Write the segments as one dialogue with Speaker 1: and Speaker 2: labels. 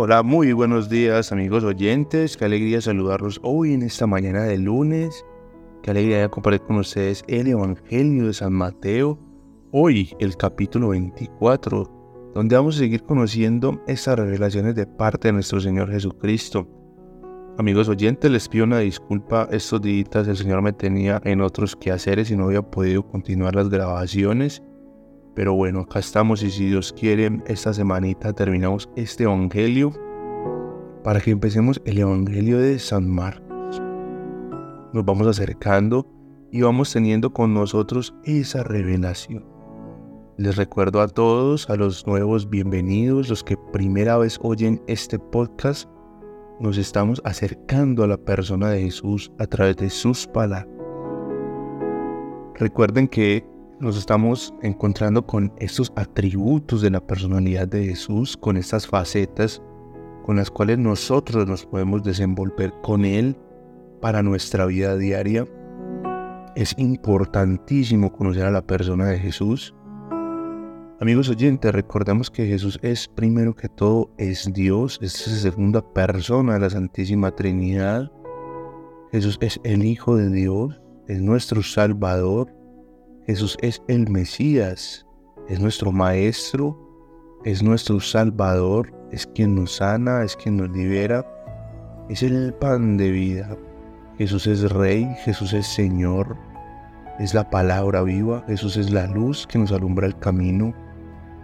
Speaker 1: Hola, muy buenos días amigos oyentes, qué alegría saludarlos hoy en esta mañana de lunes, qué alegría compartir con ustedes el Evangelio de San Mateo, hoy el capítulo 24, donde vamos a seguir conociendo estas revelaciones de parte de nuestro Señor Jesucristo. Amigos oyentes, les pido una disculpa, estos días el Señor me tenía en otros quehaceres y no había podido continuar las grabaciones. Pero bueno, acá estamos y si Dios quiere, esta semanita terminamos este Evangelio para que empecemos el Evangelio de San Marcos. Nos vamos acercando y vamos teniendo con nosotros esa revelación. Les recuerdo a todos, a los nuevos bienvenidos, los que primera vez oyen este podcast, nos estamos acercando a la persona de Jesús a través de sus palabras. Recuerden que nos estamos encontrando con estos atributos de la personalidad de Jesús, con estas facetas con las cuales nosotros nos podemos desenvolver con Él para nuestra vida diaria. Es importantísimo conocer a la persona de Jesús. Amigos oyentes, recordemos que Jesús es primero que todo, es Dios, es la segunda persona de la Santísima Trinidad. Jesús es el Hijo de Dios, es nuestro Salvador, Jesús es el Mesías, es nuestro Maestro, es nuestro Salvador, es quien nos sana, es quien nos libera, es el pan de vida. Jesús es Rey, Jesús es Señor, es la palabra viva, Jesús es la luz que nos alumbra el camino,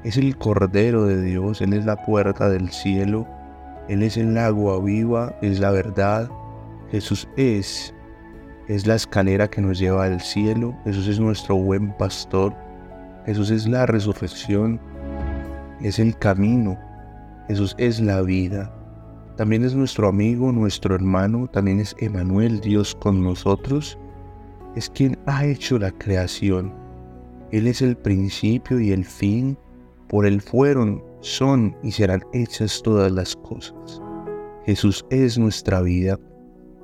Speaker 1: es el Cordero de Dios, Él es la puerta del cielo, Él es el agua viva, es la verdad, Jesús es es la escalera que nos lleva al cielo, Jesús es nuestro buen pastor, Jesús es la resurrección, es el camino, Jesús es la vida. También es nuestro amigo, nuestro hermano, también es Emanuel, Dios con nosotros. Es quien ha hecho la creación. Él es el principio y el fin. Por él fueron, son y serán hechas todas las cosas. Jesús es nuestra vida.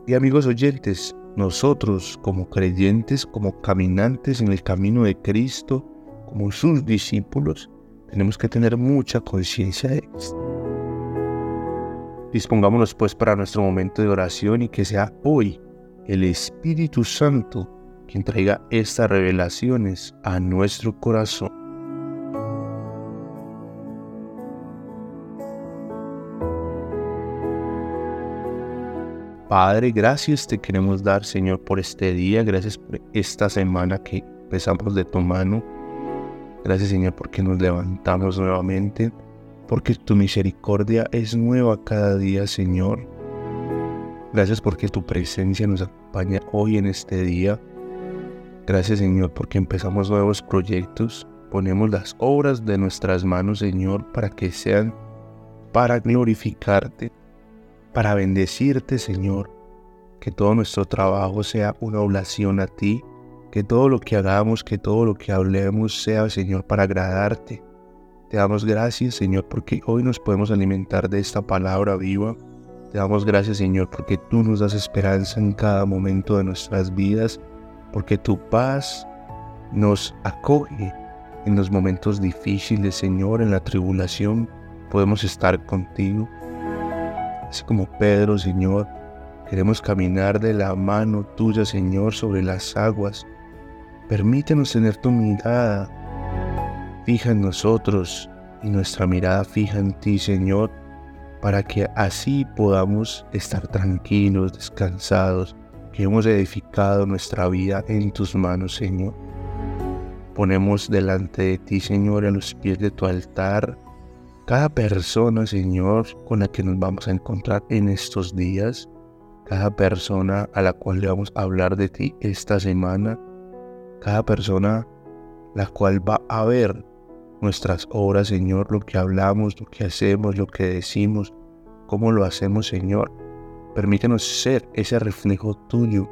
Speaker 1: Y amigos oyentes, nosotros como creyentes, como caminantes en el camino de Cristo, como sus discípulos, tenemos que tener mucha conciencia de esto. Dispongámonos pues para nuestro momento de oración y que sea hoy el Espíritu Santo quien traiga estas revelaciones a nuestro corazón. Padre, gracias te queremos dar, Señor, por este día. Gracias por esta semana que empezamos de tu mano. Gracias, Señor, porque nos levantamos nuevamente. Porque tu misericordia es nueva cada día, Señor. Gracias porque tu presencia nos acompaña hoy en este día. Gracias, Señor, porque empezamos nuevos proyectos. Ponemos las obras de nuestras manos, Señor, para que sean para glorificarte para bendecirte, Señor. Que todo nuestro trabajo sea una oblación a ti. Que todo lo que hagamos, que todo lo que hablemos sea, Señor, para agradarte. Te damos gracias, Señor, porque hoy nos podemos alimentar de esta palabra viva. Te damos gracias, Señor, porque tú nos das esperanza en cada momento de nuestras vidas, porque tu paz nos acoge en los momentos difíciles, Señor, en la tribulación. Podemos estar contigo. Así como Pedro, Señor, queremos caminar de la mano tuya, Señor, sobre las aguas. Permítenos tener tu mirada fija en nosotros y nuestra mirada fija en ti, Señor, para que así podamos estar tranquilos, descansados, que hemos edificado nuestra vida en tus manos, Señor. Ponemos delante de ti, Señor, a los pies de tu altar, cada persona, Señor, con la que nos vamos a encontrar en estos días, cada persona a la cual le vamos a hablar de ti esta semana, cada persona la cual va a ver nuestras obras, Señor, lo que hablamos, lo que hacemos, lo que decimos, cómo lo hacemos, Señor. Permítenos ser ese reflejo tuyo,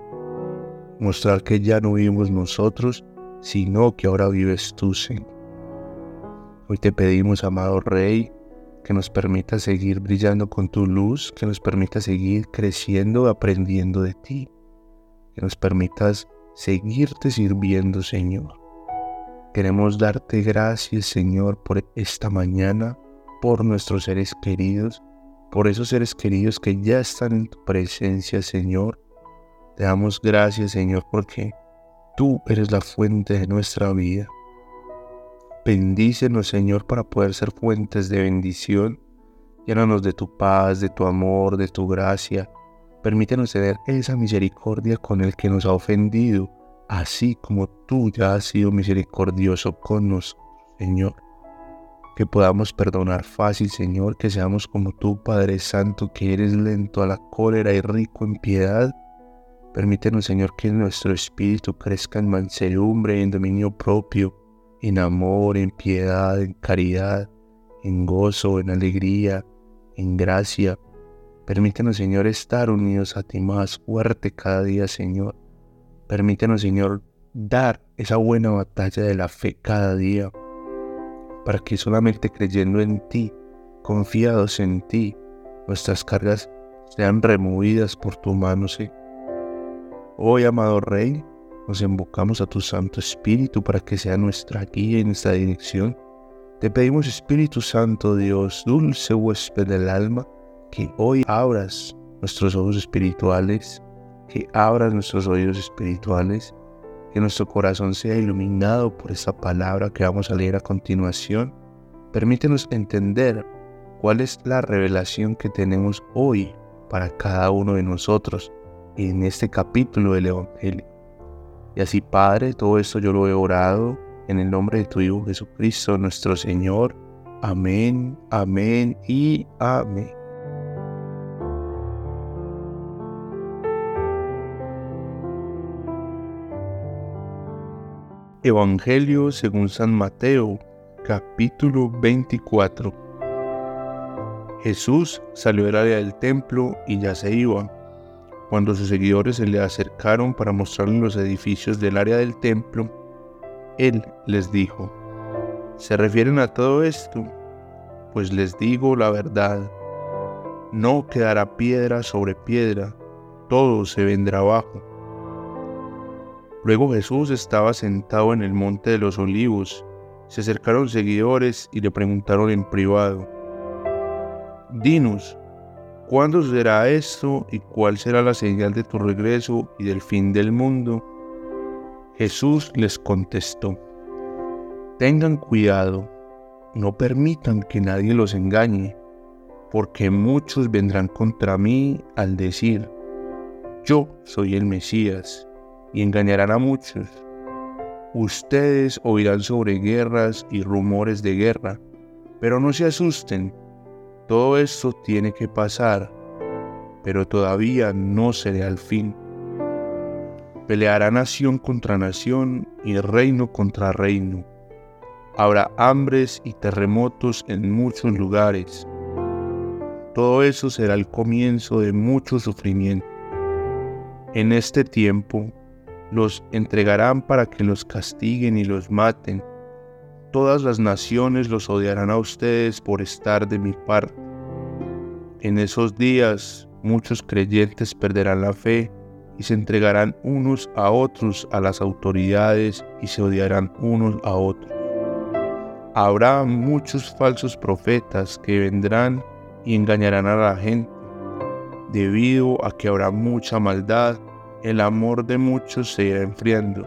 Speaker 1: mostrar que ya no vivimos nosotros, sino que ahora vives tú, Señor. Hoy te pedimos, amado Rey, que nos permita seguir brillando con tu luz, que nos permita seguir creciendo, aprendiendo de ti, que nos permitas seguirte sirviendo, Señor. Queremos darte gracias, Señor, por esta mañana, por nuestros seres queridos. por esos seres queridos que ya están en tu presencia, Señor. Te damos gracias, Señor, porque tú eres la fuente de nuestra vida. Bendícenos, Señor, para poder ser fuentes de bendición. Llénanos de tu paz, de tu amor, de tu gracia. Permítenos tener esa misericordia con el que nos ha ofendido, así como tú ya has sido misericordioso con nosotros, Señor que podamos perdonar fácil, Señor, que seamos como tú, Padre Santo, que eres lento a la cólera y rico en piedad. Permítenos, Señor, que nuestro espíritu crezca en mansedumbre, en dominio propio, en amor, en piedad, en caridad, en gozo, en alegría, en gracia. Permítenos, Señor, estar unidos a ti más fuerte cada día, Señor. Permítenos, Señor, dar esa buena batalla de la fe cada día para que solamente creyendo en ti, confiados en ti, nuestras cargas sean removidas por tu mano, sí. Hoy, amado Rey, nos invocamos a tu Santo Espíritu para que sea nuestra guía en esta dirección. Te pedimos, Espíritu Santo Dios, dulce huésped del alma, que hoy abras nuestros ojos espirituales, que abras nuestros oídos espirituales que nuestro corazón sea iluminado por esa palabra que vamos a leer a continuación. Permítenos entender cuál es la revelación que tenemos hoy para cada uno de nosotros en este capítulo del Evangelio. Y así, Padre, todo esto yo lo he orado en el nombre de tu Hijo Jesucristo, nuestro Señor. Amén, amén y amén. Evangelio según San Mateo, capítulo 24. Jesús salió del área del templo y ya se iba. Cuando sus seguidores se le acercaron para mostrarle los edificios del área del templo, él les dijo, ¿se refieren a todo esto? Pues les digo la verdad, no quedará piedra sobre piedra, todo se vendrá abajo. Luego Jesús estaba sentado en el monte de los olivos. Se acercaron seguidores y le preguntaron en privado, Dinos, ¿cuándo será esto y cuál será la señal de tu regreso y del fin del mundo? Jesús les contestó, Tengan cuidado, no permitan que nadie los engañe, porque muchos vendrán contra mí al decir, Yo soy el Mesías y engañarán a muchos. Ustedes oirán sobre guerras y rumores de guerra, pero no se asusten, todo esto tiene que pasar, pero todavía no será el fin. Peleará nación contra nación y reino contra reino. Habrá hambres y terremotos en muchos lugares. Todo eso será el comienzo de mucho sufrimiento. En este tiempo los entregarán para que los castiguen y los maten. Todas las naciones los odiarán a ustedes por estar de mi parte. En esos días muchos creyentes perderán la fe y se entregarán unos a otros a las autoridades y se odiarán unos a otros. Habrá muchos falsos profetas que vendrán y engañarán a la gente, debido a que habrá mucha maldad el amor de muchos se irá enfriando,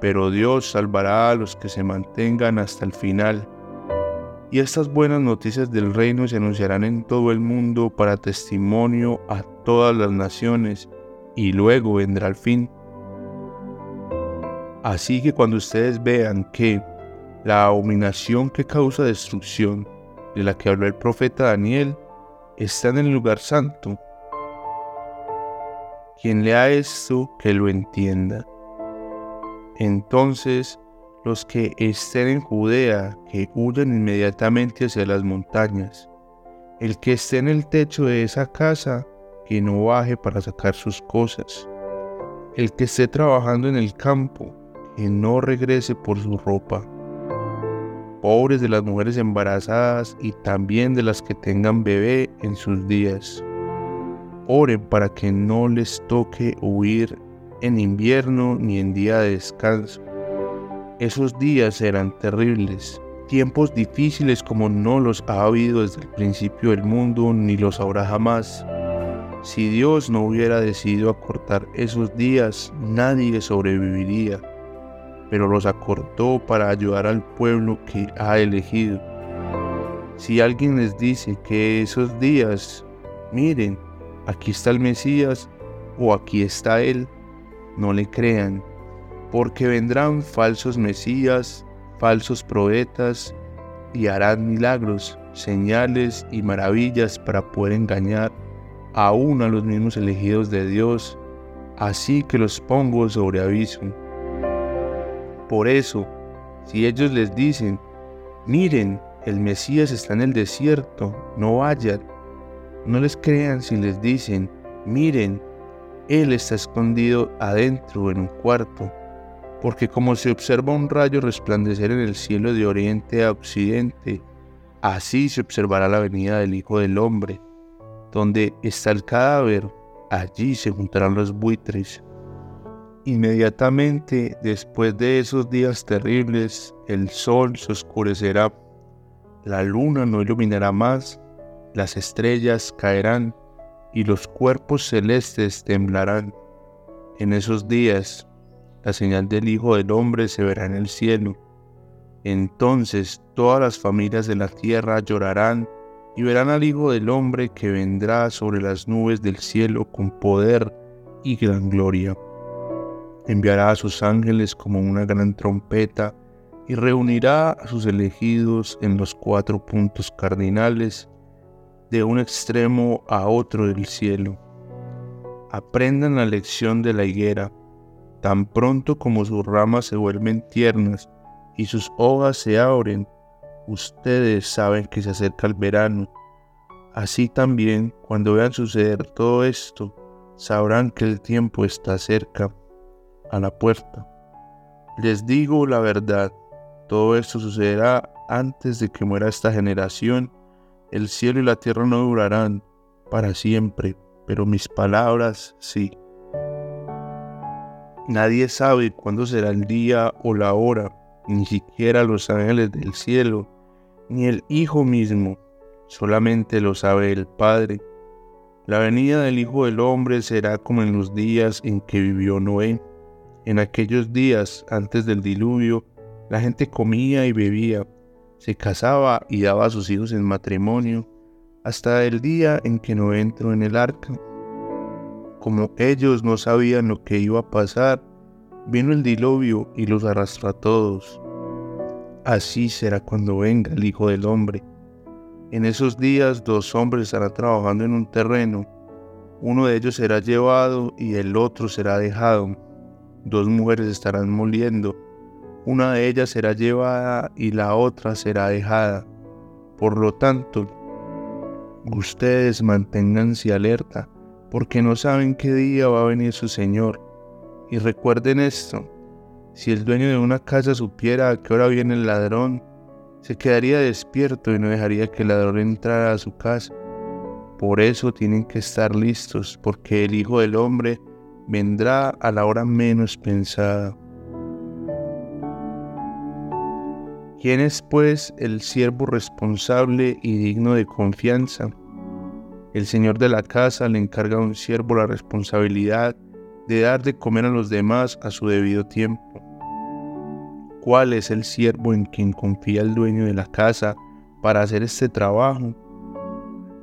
Speaker 1: pero Dios salvará a los que se mantengan hasta el final. Y estas buenas noticias del reino se anunciarán en todo el mundo para testimonio a todas las naciones, y luego vendrá el fin. Así que cuando ustedes vean que la abominación que causa destrucción, de la que habló el profeta Daniel, está en el lugar santo, quien lea esto, que lo entienda. Entonces, los que estén en Judea, que huyan inmediatamente hacia las montañas. El que esté en el techo de esa casa, que no baje para sacar sus cosas. El que esté trabajando en el campo, que no regrese por su ropa. Pobres de las mujeres embarazadas y también de las que tengan bebé en sus días Oren para que no les toque huir en invierno ni en día de descanso. Esos días serán terribles, tiempos difíciles como no los ha habido desde el principio del mundo ni los habrá jamás. Si Dios no hubiera decidido acortar esos días, nadie sobreviviría, pero los acortó para ayudar al pueblo que ha elegido. Si alguien les dice que esos días, miren, aquí está el Mesías o aquí está Él, no le crean, porque vendrán falsos Mesías, falsos profetas y harán milagros, señales y maravillas para poder engañar aún a los mismos elegidos de Dios, así que los pongo sobre aviso. Por eso, si ellos les dicen, miren, el Mesías está en el desierto, no vayan, no les crean si les dicen, miren, Él está escondido adentro en un cuarto, porque como se observa un rayo resplandecer en el cielo de oriente a occidente, así se observará la venida del Hijo del Hombre. Donde está el cadáver, allí se juntarán los buitres. Inmediatamente después de esos días terribles, el sol se oscurecerá, la luna no iluminará más, las estrellas caerán y los cuerpos celestes temblarán. En esos días, la señal del Hijo del Hombre se verá en el cielo. Entonces todas las familias de la tierra llorarán y verán al Hijo del Hombre que vendrá sobre las nubes del cielo con poder y gran gloria. Enviará a sus ángeles como una gran trompeta y reunirá a sus elegidos en los cuatro puntos cardinales de un extremo a otro del cielo. Aprendan la lección de la higuera, tan pronto como sus ramas se vuelven tiernas y sus hojas se abren, ustedes saben que se acerca el verano. Así también, cuando vean suceder todo esto, sabrán que el tiempo está cerca, a la puerta. Les digo la verdad, todo esto sucederá antes de que muera esta generación. El cielo y la tierra no durarán para siempre, pero mis palabras sí. Nadie sabe cuándo será el día o la hora, ni siquiera los ángeles del cielo ni el Hijo mismo, solamente lo sabe el Padre. La venida del Hijo del Hombre será como en los días en que vivió Noé. En aquellos días, antes del diluvio, la gente comía y bebía, se casaba y daba a sus hijos en matrimonio, hasta el día en que Noé entró en el arca. Como ellos no sabían lo que iba a pasar, vino el diluvio y los arrastró a todos. Así será cuando venga el Hijo del Hombre. En esos días dos hombres estarán trabajando en un terreno. Uno de ellos será llevado y el otro será dejado. Dos mujeres estarán moliendo. Una de ellas será llevada y la otra será dejada. Por lo tanto, ustedes manténganse alerta, porque no saben qué día va a venir su Señor. Y recuerden esto, si el dueño de una casa supiera a qué hora viene el ladrón, se quedaría despierto y no dejaría que el ladrón entrara a su casa. Por eso tienen que estar listos, porque el Hijo del Hombre vendrá a la hora menos pensada. ¿Quién es pues el siervo responsable y digno de confianza? El señor de la casa le encarga a un siervo la responsabilidad de dar de comer a los demás a su debido tiempo cuál es el siervo en quien confía el dueño de la casa para hacer este trabajo.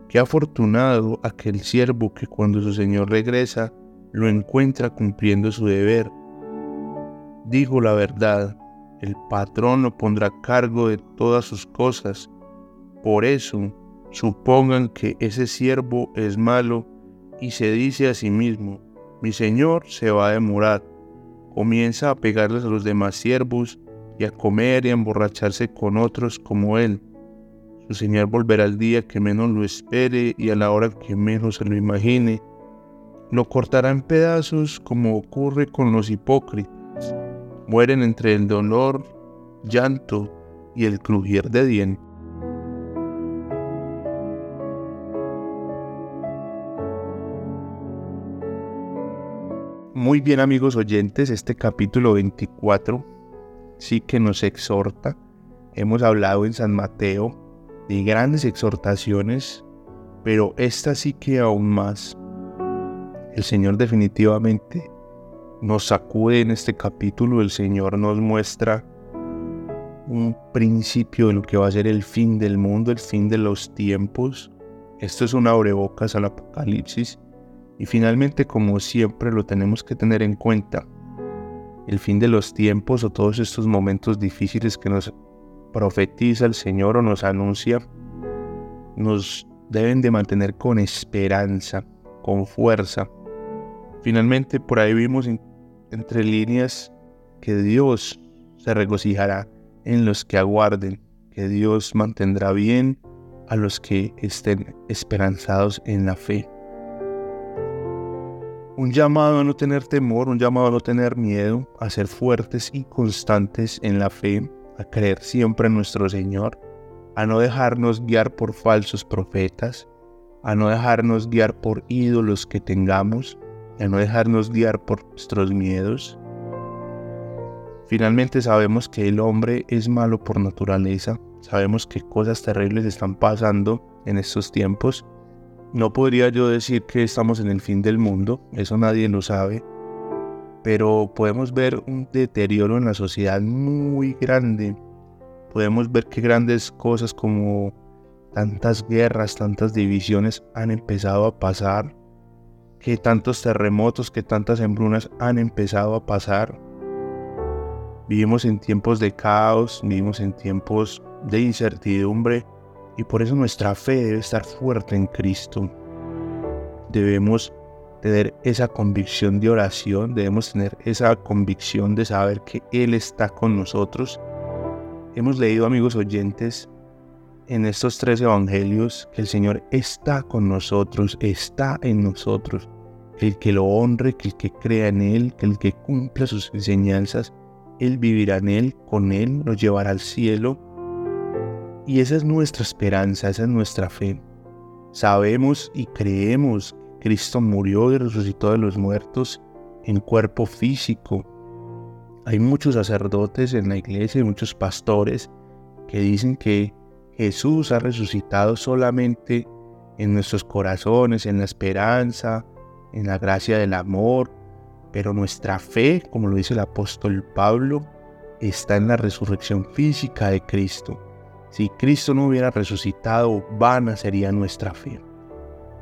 Speaker 1: Qué afortunado aquel siervo que cuando su señor regresa lo encuentra cumpliendo su deber. Digo la verdad, el patrón lo pondrá a cargo de todas sus cosas. Por eso, supongan que ese siervo es malo y se dice a sí mismo, mi señor se va a demorar. Comienza a pegarles a los demás siervos y a comer y a emborracharse con otros como él. Su Señor volverá el día que menos lo espere y a la hora que menos se lo imagine. Lo cortará en pedazos como ocurre con los hipócritas. Mueren entre el dolor, llanto y el crujir de dientes. Muy bien amigos oyentes, este capítulo 24 sí que nos exhorta hemos hablado en San Mateo de grandes exhortaciones, pero esta sí que aún más. El Señor definitivamente nos sacude en este capítulo, el Señor nos muestra un principio de lo que va a ser el fin del mundo, el fin de los tiempos. Esto es un abrebocas al Apocalipsis y finalmente, como siempre, lo tenemos que tener en cuenta. El fin de los tiempos o todos estos momentos difíciles que nos profetiza el Señor o nos anuncia, nos deben de mantener con esperanza, con fuerza. Finalmente, por ahí vimos entre líneas que Dios se regocijará en los que aguarden, que Dios mantendrá bien a los que estén esperanzados en la fe. Un llamado a no tener temor, un llamado a no tener miedo, a ser fuertes y constantes en la fe, a creer siempre en nuestro Señor, a no dejarnos guiar por falsos profetas, a no dejarnos guiar por ídolos que tengamos, a no dejarnos guiar por nuestros miedos. Finalmente sabemos que el hombre es malo por naturaleza, sabemos que cosas terribles están pasando en estos tiempos. No podría yo decir que estamos en el fin del mundo, eso nadie lo sabe, pero podemos ver un deterioro en la sociedad muy grande. Podemos ver que grandes cosas como tantas guerras, tantas divisiones han empezado a pasar, que tantos terremotos, que tantas hembrunas han empezado a pasar. Vivimos en tiempos de caos, vivimos en tiempos de incertidumbre y por eso nuestra fe debe estar fuerte en Cristo. Debemos tener esa convicción de oración, debemos tener esa convicción de saber que Él está con nosotros. Hemos leído, amigos oyentes, en estos tres evangelios que el Señor está con nosotros, está en nosotros. Que el que lo honre, que el que crea en Él, que el que cumpla sus enseñanzas, Él vivirá en Él, con Él nos llevará al cielo. Y esa es nuestra esperanza, esa es nuestra fe. Sabemos y creemos Cristo murió y resucitó de los muertos en cuerpo físico. Hay muchos sacerdotes en la iglesia y muchos pastores que dicen que Jesús ha resucitado solamente en nuestros corazones, en la esperanza, en la gracia del amor, pero nuestra fe, como lo dice el apóstol Pablo, está en la resurrección física de Cristo. Si Cristo no hubiera resucitado, vana sería nuestra fe.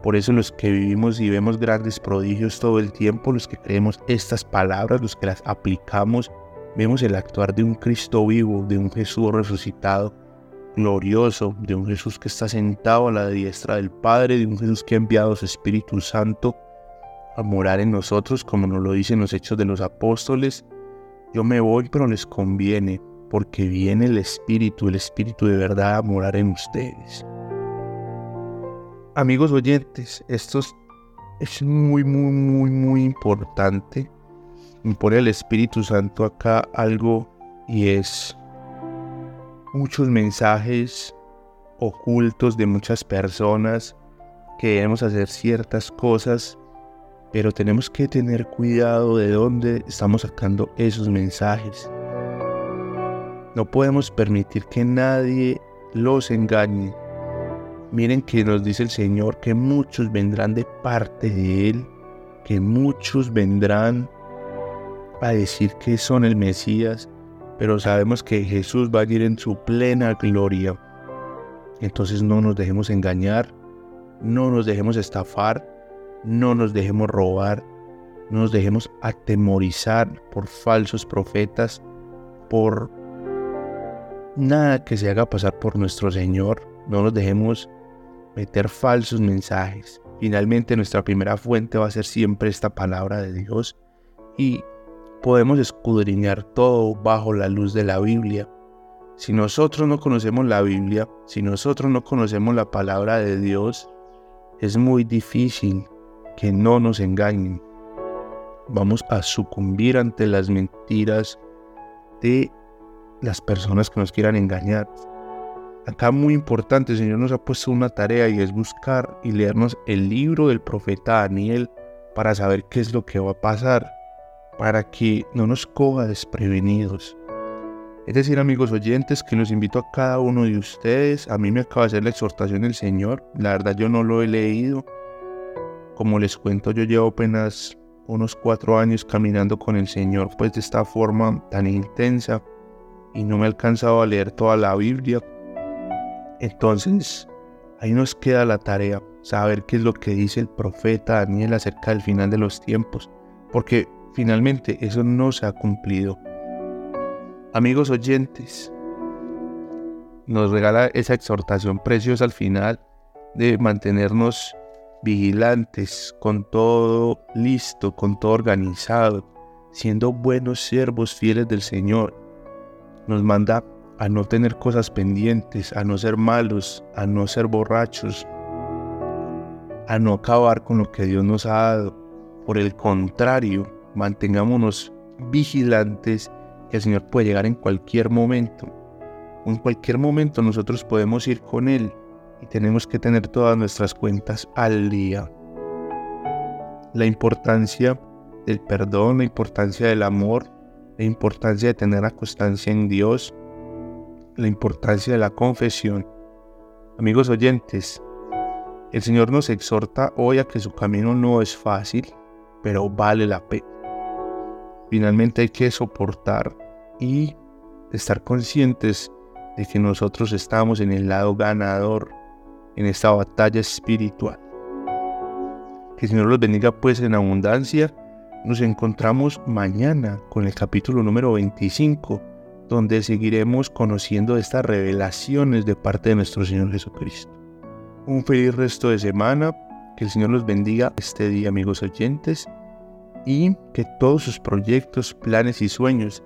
Speaker 1: Por eso los que vivimos y vemos grandes prodigios todo el tiempo, los que creemos estas palabras, los que las aplicamos, vemos el actuar de un Cristo vivo, de un Jesús resucitado, glorioso, de un Jesús que está sentado a la diestra del Padre, de un Jesús que ha enviado su Espíritu Santo a morar en nosotros, como nos lo dicen los hechos de los apóstoles. Yo me voy, pero les conviene, porque viene el Espíritu, el Espíritu de verdad a morar en ustedes. Amigos oyentes, esto es muy, muy, muy, muy importante. Me pone el Espíritu Santo acá algo y es muchos mensajes ocultos de muchas personas que debemos hacer ciertas cosas, pero tenemos que tener cuidado de dónde estamos sacando esos mensajes. No podemos permitir que nadie los engañe Miren que nos dice el Señor que muchos vendrán de parte de Él, que muchos vendrán a decir que son el Mesías, pero sabemos que Jesús va a ir en su plena gloria. Entonces no nos dejemos engañar, no nos dejemos estafar, no nos dejemos robar, no nos dejemos atemorizar por falsos profetas, por nada que se haga pasar por nuestro Señor. No nos dejemos meter falsos mensajes. Finalmente nuestra primera fuente va a ser siempre esta palabra de Dios y podemos escudriñar todo bajo la luz de la Biblia. Si nosotros no conocemos la Biblia, si nosotros no conocemos la palabra de Dios, es muy difícil que no nos engañen. Vamos a sucumbir ante las mentiras de las personas que nos quieran engañar. Acá muy importante, el Señor nos ha puesto una tarea y es buscar y leernos el libro del profeta Daniel para saber qué es lo que va a pasar, para que no nos coja desprevenidos. Es decir, amigos oyentes, que los invito a cada uno de ustedes. A mí me acaba de hacer la exhortación del Señor. La verdad yo no lo he leído. Como les cuento, yo llevo apenas unos cuatro años caminando con el Señor, pues de esta forma tan intensa. Y no me he alcanzado a leer toda la Biblia. Entonces, ahí nos queda la tarea, saber qué es lo que dice el profeta Daniel acerca del final de los tiempos. Porque finalmente eso no se ha cumplido Amigos oyentes, nos regala esa exhortación preciosa al final de mantenernos vigilantes, con todo listo, con todo organizado, siendo buenos siervos fieles del Señor. Nos manda a no tener cosas pendientes, a no ser malos, a no ser borrachos, a no acabar con lo que Dios nos ha dado. Por el contrario, mantengámonos vigilantes que el Señor puede llegar en cualquier momento. En cualquier momento nosotros podemos ir con Él y tenemos que tener todas nuestras cuentas al día. La importancia del perdón, la importancia del amor, la importancia de tener la constancia en Dios, la importancia de la confesión. Amigos oyentes, el Señor nos exhorta hoy a que su camino no es fácil, pero vale la pena. Finalmente hay que soportar y estar conscientes de que nosotros estamos en el lado ganador en esta batalla espiritual. Que el Señor los bendiga pues en abundancia. Nos encontramos mañana con el capítulo número 25, donde seguiremos conociendo estas revelaciones de parte de nuestro Señor Jesucristo. Un feliz resto de semana. Que el Señor los bendiga este día, amigos oyentes y que todos sus proyectos, planes y sueños